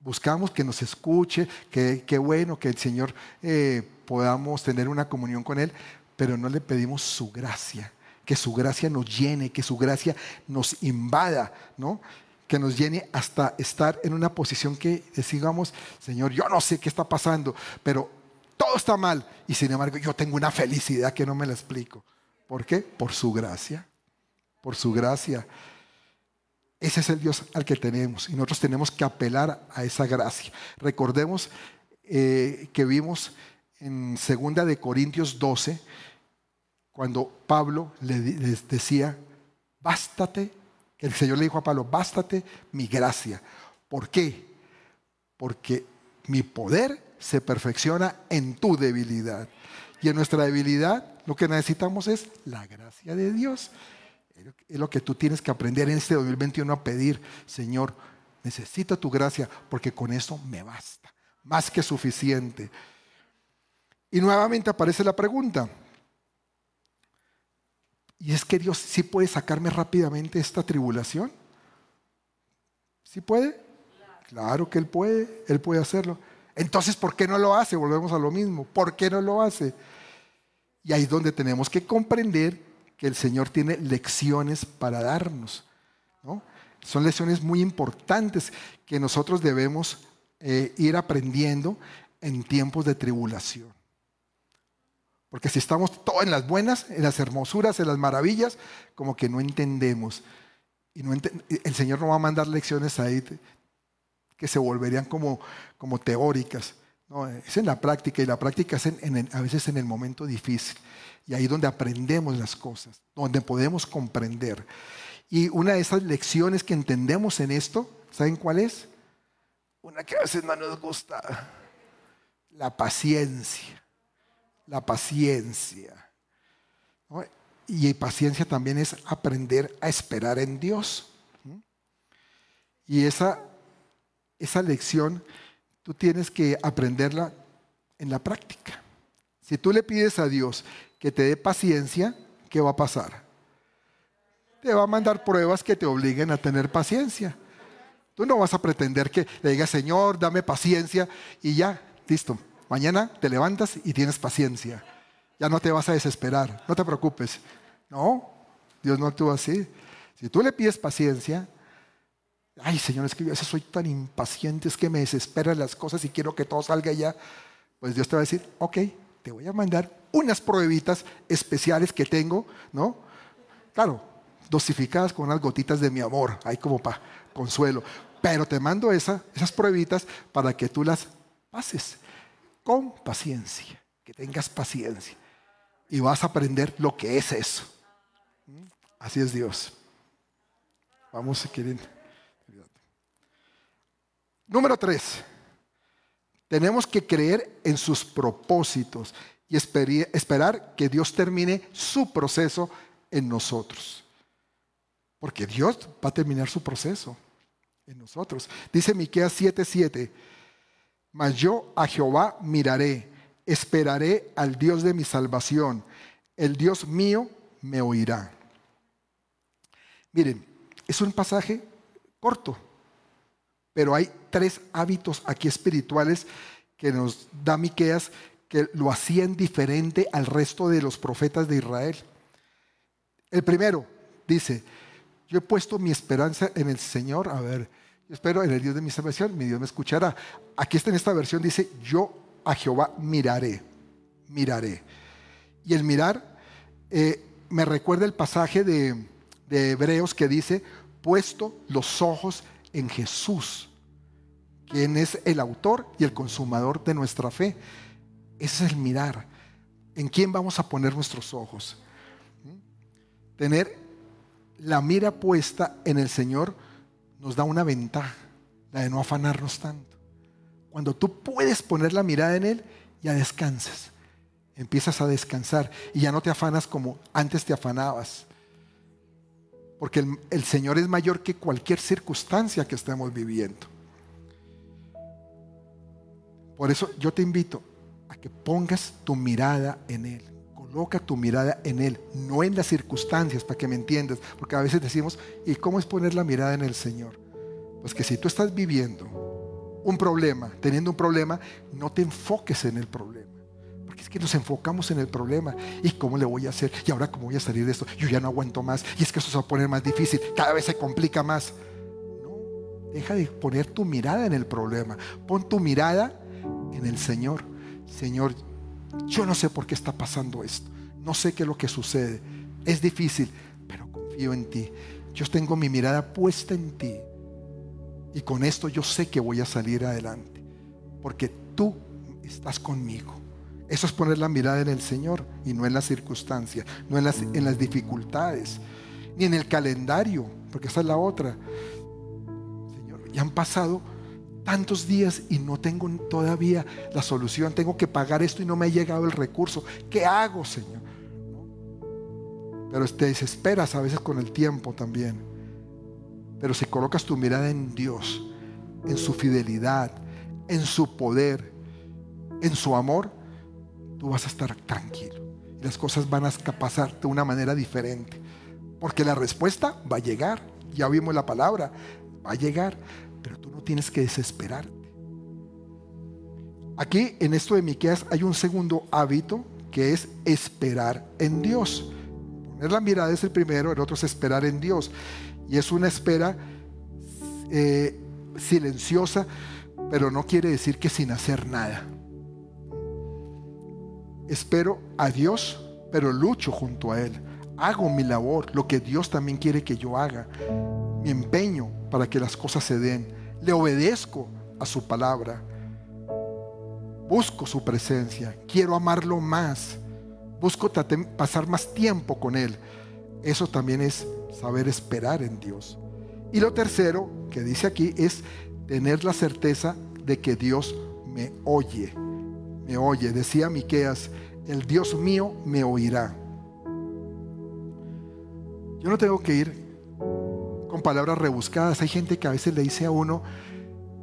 Buscamos que nos escuche, que, qué bueno que el Señor eh, podamos tener una comunión con Él, pero no le pedimos su gracia, que su gracia nos llene, que su gracia nos invada, ¿no? que nos llene hasta estar en una posición que decimos, Señor, yo no sé qué está pasando, pero todo está mal. Y sin embargo, yo tengo una felicidad que no me la explico. ¿Por qué? Por su gracia. Por su gracia. Ese es el Dios al que tenemos y nosotros tenemos que apelar a esa gracia. Recordemos eh, que vimos en segunda de Corintios 12 cuando Pablo le, les decía, bástate, que el Señor le dijo a Pablo, bástate mi gracia. ¿Por qué? Porque mi poder se perfecciona en tu debilidad. Y en nuestra debilidad lo que necesitamos es la gracia de Dios. Es lo que tú tienes que aprender en este 2021 a pedir, Señor, necesito tu gracia porque con eso me basta, más que suficiente. Y nuevamente aparece la pregunta, ¿y es que Dios sí puede sacarme rápidamente esta tribulación? ¿Sí puede? Claro que Él puede, Él puede hacerlo. Entonces, ¿por qué no lo hace? Volvemos a lo mismo. ¿Por qué no lo hace? Y ahí es donde tenemos que comprender que el Señor tiene lecciones para darnos. Son lecciones muy importantes que nosotros debemos eh, ir aprendiendo en tiempos de tribulación. Porque si estamos todos en las buenas, en las hermosuras, en las maravillas, como que no entendemos. Y no el Señor no va a mandar lecciones ahí que se volverían como, como teóricas. No, es en la práctica y la práctica es a veces en el momento difícil. Y ahí donde aprendemos las cosas, donde podemos comprender. Y una de esas lecciones que entendemos en esto, ¿saben cuál es? Una que a veces no nos gusta. La paciencia. La paciencia. Y paciencia también es aprender a esperar en Dios. Y esa, esa lección tú tienes que aprenderla en la práctica. Si tú le pides a Dios que te dé paciencia, ¿qué va a pasar? Te va a mandar pruebas que te obliguen a tener paciencia. Tú no vas a pretender que le digas, Señor, dame paciencia y ya, listo. Mañana te levantas y tienes paciencia. Ya no te vas a desesperar, no te preocupes. No, Dios no actúa así. Si tú le pides paciencia, ay Señor, es que yo a veces soy tan impaciente, es que me desesperan las cosas y quiero que todo salga ya, pues Dios te va a decir, ok, te voy a mandar unas pruebitas especiales que tengo, ¿no? Claro, dosificadas con unas gotitas de mi amor, ahí como para consuelo. Pero te mando esas pruebitas para que tú las pases con paciencia, que tengas paciencia. Y vas a aprender lo que es eso. Así es Dios. Vamos, si quieren. Número tres. Tenemos que creer en sus propósitos y esperar que Dios termine su proceso en nosotros. Porque Dios va a terminar su proceso en nosotros. Dice Miqueas 7:7, mas yo a Jehová miraré, esperaré al Dios de mi salvación, el Dios mío me oirá. Miren, es un pasaje corto, pero hay tres hábitos aquí espirituales que nos da Miqueas que lo hacían diferente al resto de los profetas de Israel. El primero dice, yo he puesto mi esperanza en el Señor, a ver, yo espero en el Dios de mi salvación, mi Dios me escuchará. Aquí está en esta versión, dice, yo a Jehová miraré, miraré. Y el mirar eh, me recuerda el pasaje de, de Hebreos que dice, puesto los ojos en Jesús, quien es el autor y el consumador de nuestra fe. Ese es el mirar. ¿En quién vamos a poner nuestros ojos? Tener la mira puesta en el Señor nos da una ventaja, la de no afanarnos tanto. Cuando tú puedes poner la mirada en Él, ya descansas. Empiezas a descansar y ya no te afanas como antes te afanabas. Porque el, Señor es mayor que cualquier circunstancia que estemos viviendo. Por eso yo te invito, a que pongas tu mirada en Él Coloca tu mirada en Él, no en las circunstancias, para que me entiendas. Porque a veces decimos, ¿y cómo es poner la mirada en el Señor? Pues que si tú estás viviendo un problema, teniendo un problema, no te enfoques en el problema. Que nos enfocamos en el problema. ¿Y cómo le voy a hacer? ¿Y ahora cómo voy a salir de esto? Yo ya no aguanto más. Y es que eso se va a poner más difícil. Cada vez se complica más. No, deja de poner tu mirada en el problema. Pon tu mirada en el Señor. Señor, yo no sé por qué está pasando esto. No sé qué es lo que sucede. Es difícil, pero confío en ti. Yo tengo mi mirada puesta en ti. Y con esto yo sé que voy a salir adelante. Porque tú estás conmigo. Eso es poner la mirada en el Señor y no en las circunstancias, no en las, en las dificultades, ni en el calendario, porque esa es la otra. Señor, ya han pasado tantos días y no tengo todavía la solución. Tengo que pagar esto y no me ha llegado el recurso. ¿Qué hago, Señor? Pero te desesperas a veces con el tiempo también. Pero si colocas tu mirada en Dios, en su fidelidad, en su poder, en su amor, tú vas a estar tranquilo. Y las cosas van a pasar de una manera diferente. Porque la respuesta va a llegar. Ya vimos la palabra, va a llegar pero tú no tienes que desesperarte. Aquí en esto de Miqueas hay un segundo hábito que es esperar en Dios. Poner la mirada es el primero, el otro es esperar en Dios. Y es una espera eh, silenciosa, pero no quiere decir que sin hacer nada. Espero a Dios, pero lucho junto a Él. Hago mi labor, lo que Dios también quiere que yo haga. Mi empeño para que las cosas se den le obedezco a su palabra. Busco su presencia, quiero amarlo más, busco pasar más tiempo con Él. Eso también es saber esperar en Dios. Y lo tercero que dice aquí es tener la certeza de que Dios me oye. Me oye, decía Miqueas, el Dios mío me oirá. Yo no tengo que ir con palabras rebuscadas. Hay gente que a veces le dice a uno,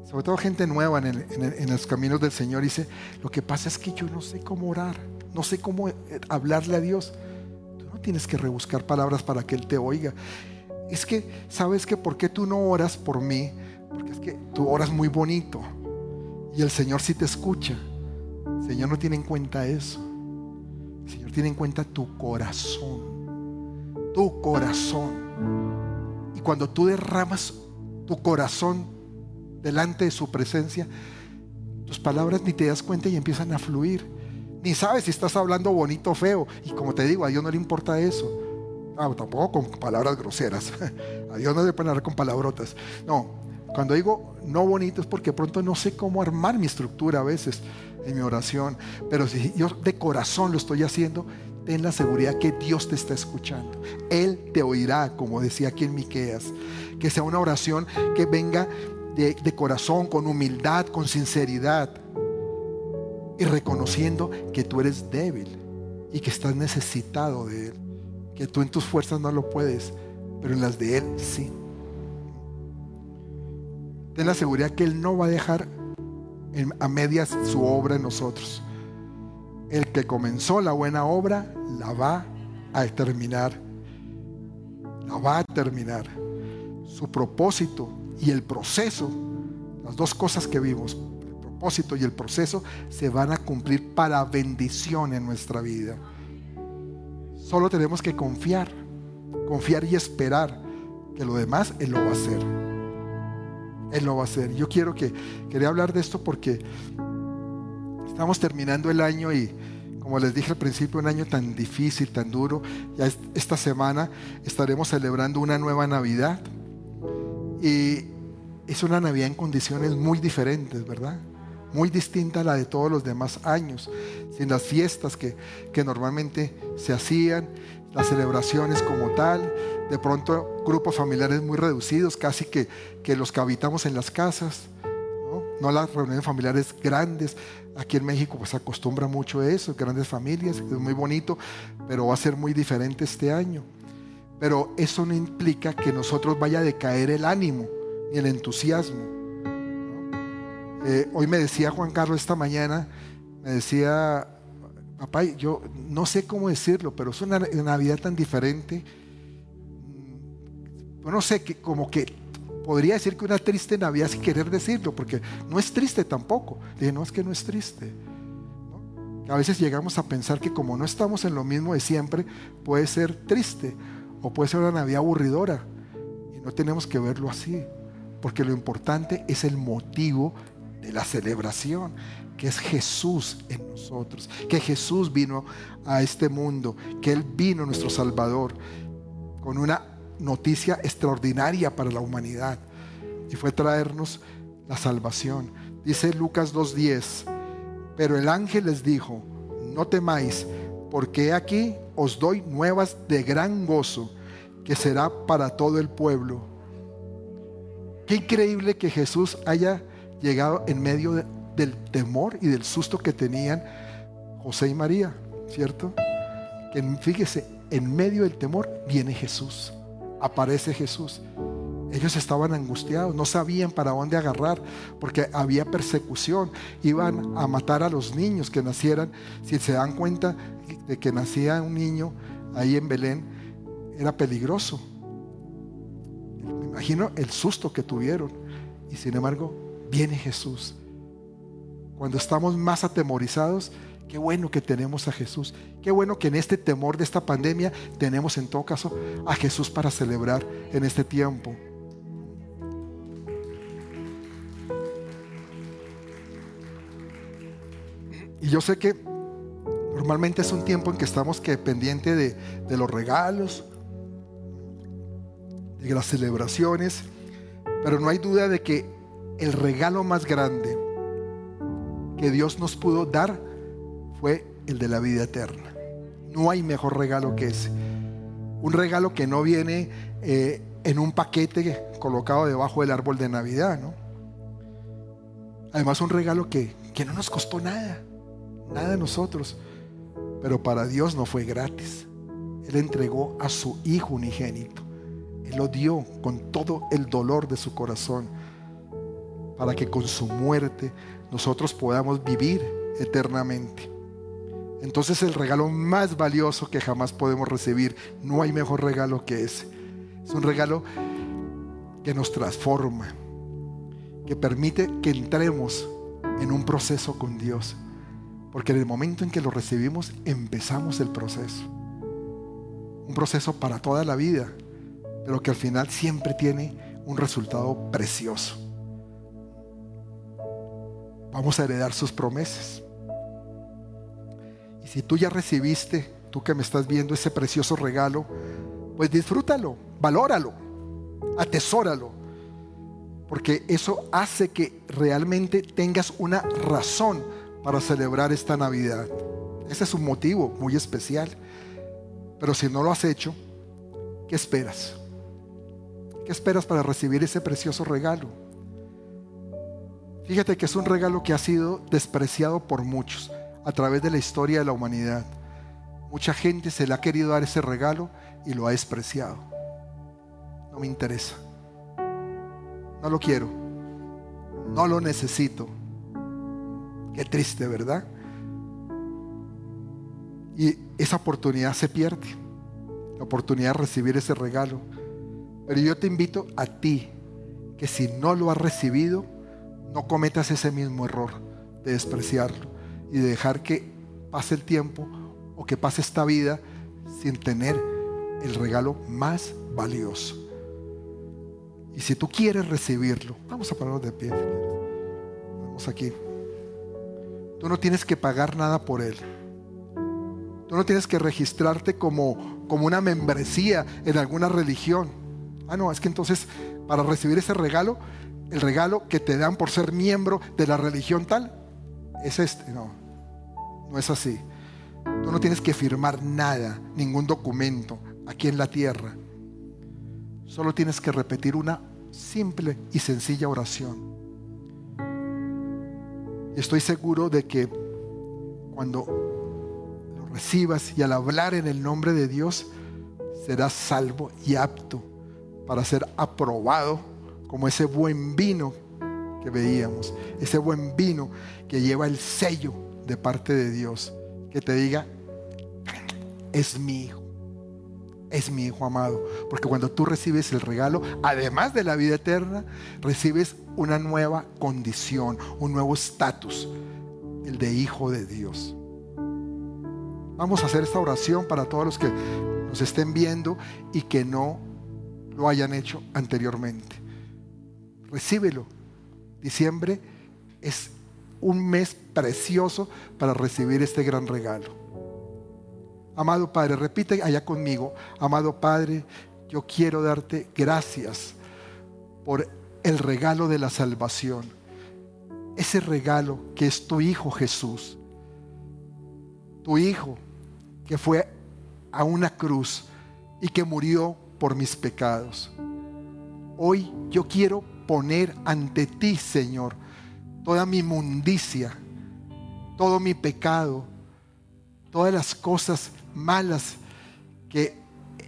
sobre todo gente nueva en, los caminos del Señor, dice, lo que pasa es que yo no sé cómo orar, no sé cómo eh, hablarle a Dios. Tú no tienes que rebuscar palabras para que Él te oiga. Es que, ¿sabes que por qué tú no oras por mí? Porque es que tú oras muy bonito y el Señor sí te escucha. Señor no tiene en cuenta eso. Señor tiene en cuenta tu corazón. Tu corazón cuando tú derramas tu corazón delante de su presencia, tus palabras ni te das cuenta y empiezan a fluir. Ni sabes si estás hablando bonito o feo. Y como te digo, a Dios no le importa eso. Ah, tampoco con palabras groseras. A Dios no le pueden hablar con palabrotas. No, cuando digo no bonito es porque pronto no sé cómo armar mi estructura a veces en mi oración. Pero si yo de corazón lo estoy haciendo, ten la seguridad que Dios te está escuchando. Él te oirá, como decía aquí en Miqueas. Que sea una oración que venga de, de corazón, con humildad, con sinceridad. Y reconociendo que tú eres débil y que estás necesitado de Él. Que tú en tus fuerzas no lo puedes, pero en las de Él sí. Ten la seguridad que Él no va a dejar a medias su obra en nosotros el que comenzó la buena obra la va a terminar. La va a terminar. Su propósito y el proceso, las dos cosas que vimos, el propósito y el proceso, se van a cumplir para bendición en nuestra vida. Solo tenemos que confiar, confiar y esperar que lo demás Él lo va a hacer. Él lo va a hacer. Yo quiero que, quería hablar de esto porque Estamos terminando el año y, como les dije al principio, un año tan difícil, tan duro. Ya esta semana estaremos celebrando una nueva Navidad. Y es una Navidad en condiciones muy diferentes, ¿verdad? Muy distinta a la de todos los demás años, sin las fiestas que, que normalmente se hacían, las celebraciones como tal, de pronto grupos familiares muy reducidos, casi que, que los que habitamos en las casas, ¿no? no las reuniones familiares grandes, Aquí en México pues acostumbra mucho eso, grandes familias, es muy bonito, pero va a ser muy diferente este año. Pero eso no implica que nosotros vaya a decaer el ánimo ni el entusiasmo. Eh, hoy me decía Juan Carlos esta mañana, me decía, papá, yo no sé cómo decirlo, pero es una Navidad tan diferente. Yo no sé, que como que podría decir que una triste Navidad sin querer decirlo, porque no es triste tampoco. Dije, no es que no es triste. A veces llegamos a pensar que como no estamos en lo mismo de siempre, puede ser triste o puede ser una Navidad aburridora. Y no tenemos que verlo así, porque lo importante es el motivo de la celebración, que es Jesús en nosotros, que Jesús vino a este mundo, que Él vino nuestro Salvador con una noticia extraordinaria para la humanidad y fue traernos la salvación. Dice Lucas 2.10, pero el ángel les dijo, no temáis, porque aquí os doy nuevas de gran gozo, que será para todo el pueblo. Qué increíble que Jesús haya llegado en medio del temor y del susto que tenían José y María, ¿cierto? Que fíjese, en medio del temor viene Jesús, aparece Jesús. Ellos estaban angustiados, no sabían para dónde agarrar, porque había persecución. Iban a matar a los niños que nacieran. Si se dan cuenta de que nacía un niño ahí en Belén, era peligroso. Me imagino el susto que tuvieron. Y sin embargo, viene Jesús. Cuando estamos más atemorizados, qué bueno que tenemos a Jesús. Qué bueno que en este temor de esta pandemia tenemos en todo caso a Jesús para celebrar en este tiempo. Y yo sé que normalmente es un tiempo en que estamos que pendiente de, de los regalos, de las celebraciones, pero no hay duda de que el regalo más grande que Dios nos pudo dar fue el de la vida eterna. No hay mejor regalo que ese. Un regalo que no viene eh, en un paquete colocado debajo del árbol de Navidad, ¿no? Además, un regalo que, que no nos costó nada, nada de nosotros, pero para Dios no fue gratis. Él entregó a su Hijo unigénito. Él lo dio con todo el dolor de su corazón para que con su muerte nosotros podamos vivir eternamente. Entonces el regalo más valioso que jamás podemos recibir, no hay mejor regalo que ese. Es un regalo que nos transforma, que permite que entremos en un proceso con Dios. Porque en el momento en que lo recibimos, empezamos el proceso. Un proceso para toda la vida, pero que al final siempre tiene un resultado precioso vamos a heredar sus promesas. Y si tú ya recibiste, tú que me estás viendo ese precioso regalo, pues disfrútalo, valóralo, atesóralo, porque eso hace que realmente tengas una razón para celebrar esta Navidad. Ese es un motivo muy especial. Pero si no lo has hecho, ¿qué esperas? ¿Qué esperas para recibir ese precioso regalo? Fíjate que es un regalo que ha sido despreciado por muchos a través de la historia de la humanidad. Mucha gente se le ha querido dar ese regalo y lo ha despreciado. No me interesa. No lo quiero. No lo necesito. Qué triste, ¿verdad? Y esa oportunidad se pierde. La oportunidad de recibir ese regalo. Pero yo te invito a ti que si no lo has recibido, no cometas ese mismo error de despreciarlo y de dejar que pase el tiempo o que pase esta vida sin tener el regalo más valioso. Y si tú quieres recibirlo, vamos a ponernos de pie. Vamos aquí. Tú no tienes que pagar nada por él. Tú no tienes que registrarte como, como una membresía en alguna religión. Ah, no, es que entonces para recibir ese regalo el regalo que te dan por ser miembro de la religión tal es este. No, no es así. Tú no tienes que firmar nada, ningún documento aquí en la tierra. Solo tienes que repetir una simple y sencilla oración. Estoy seguro de que cuando lo recibas y al hablar en el nombre de Dios, serás salvo y apto para ser aprobado como ese buen vino que veíamos, ese buen vino que lleva el sello de parte de Dios, que te diga, es mi hijo, es mi hijo amado. Porque cuando tú recibes el regalo, además de la vida eterna, recibes una nueva condición, un nuevo estatus, el de hijo de Dios. Vamos a hacer esta oración para todos los que nos estén viendo y que no lo hayan hecho anteriormente. Recíbelo. Diciembre es un mes precioso para recibir este gran regalo. Amado Padre, repite allá conmigo, amado Padre, yo quiero darte gracias por el regalo de la salvación. Ese regalo que es tu Hijo Jesús. Tu Hijo que fue a una cruz y que murió por mis pecados. Hoy yo quiero poner ante ti, Señor, toda mi mundicia, todo mi pecado, todas las cosas malas que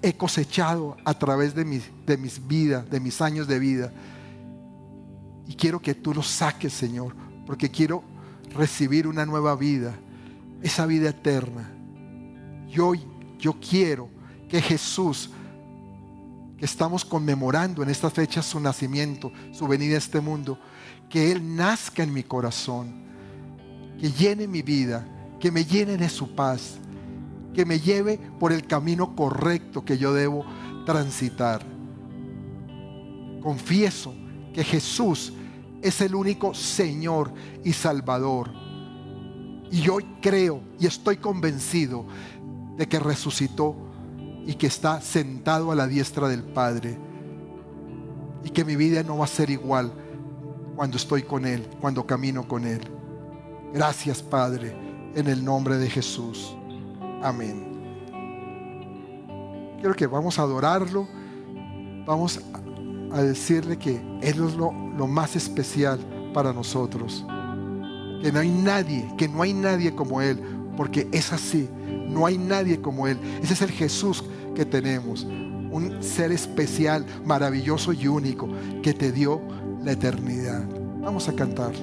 he cosechado a través de mis, de mis vidas, de mis años de vida. Y quiero que tú los saques, Señor, porque quiero recibir una nueva vida, esa vida eterna. Y hoy yo quiero que Jesús, que estamos conmemorando en esta fecha su nacimiento, su venida a este mundo, que Él nazca en mi corazón, que llene mi vida, que me llene de su paz, que me lleve por el camino correcto que yo debo transitar. Confieso que Jesús es el único Señor y Salvador. Y hoy creo y estoy convencido de que resucitó y que está sentado a la diestra del Padre. Y que mi vida no va a ser igual cuando estoy con Él, cuando camino con Él. Gracias Padre, en el nombre de Jesús. Amén. Quiero que vamos a adorarlo, vamos a decirle que Él es lo, más especial para nosotros. Que no hay nadie, que no hay nadie como Él, porque es así. No hay nadie como Él. Ese es el Jesús que tenemos. Un ser especial, maravilloso y único que te dio la eternidad. Vamos a cantar.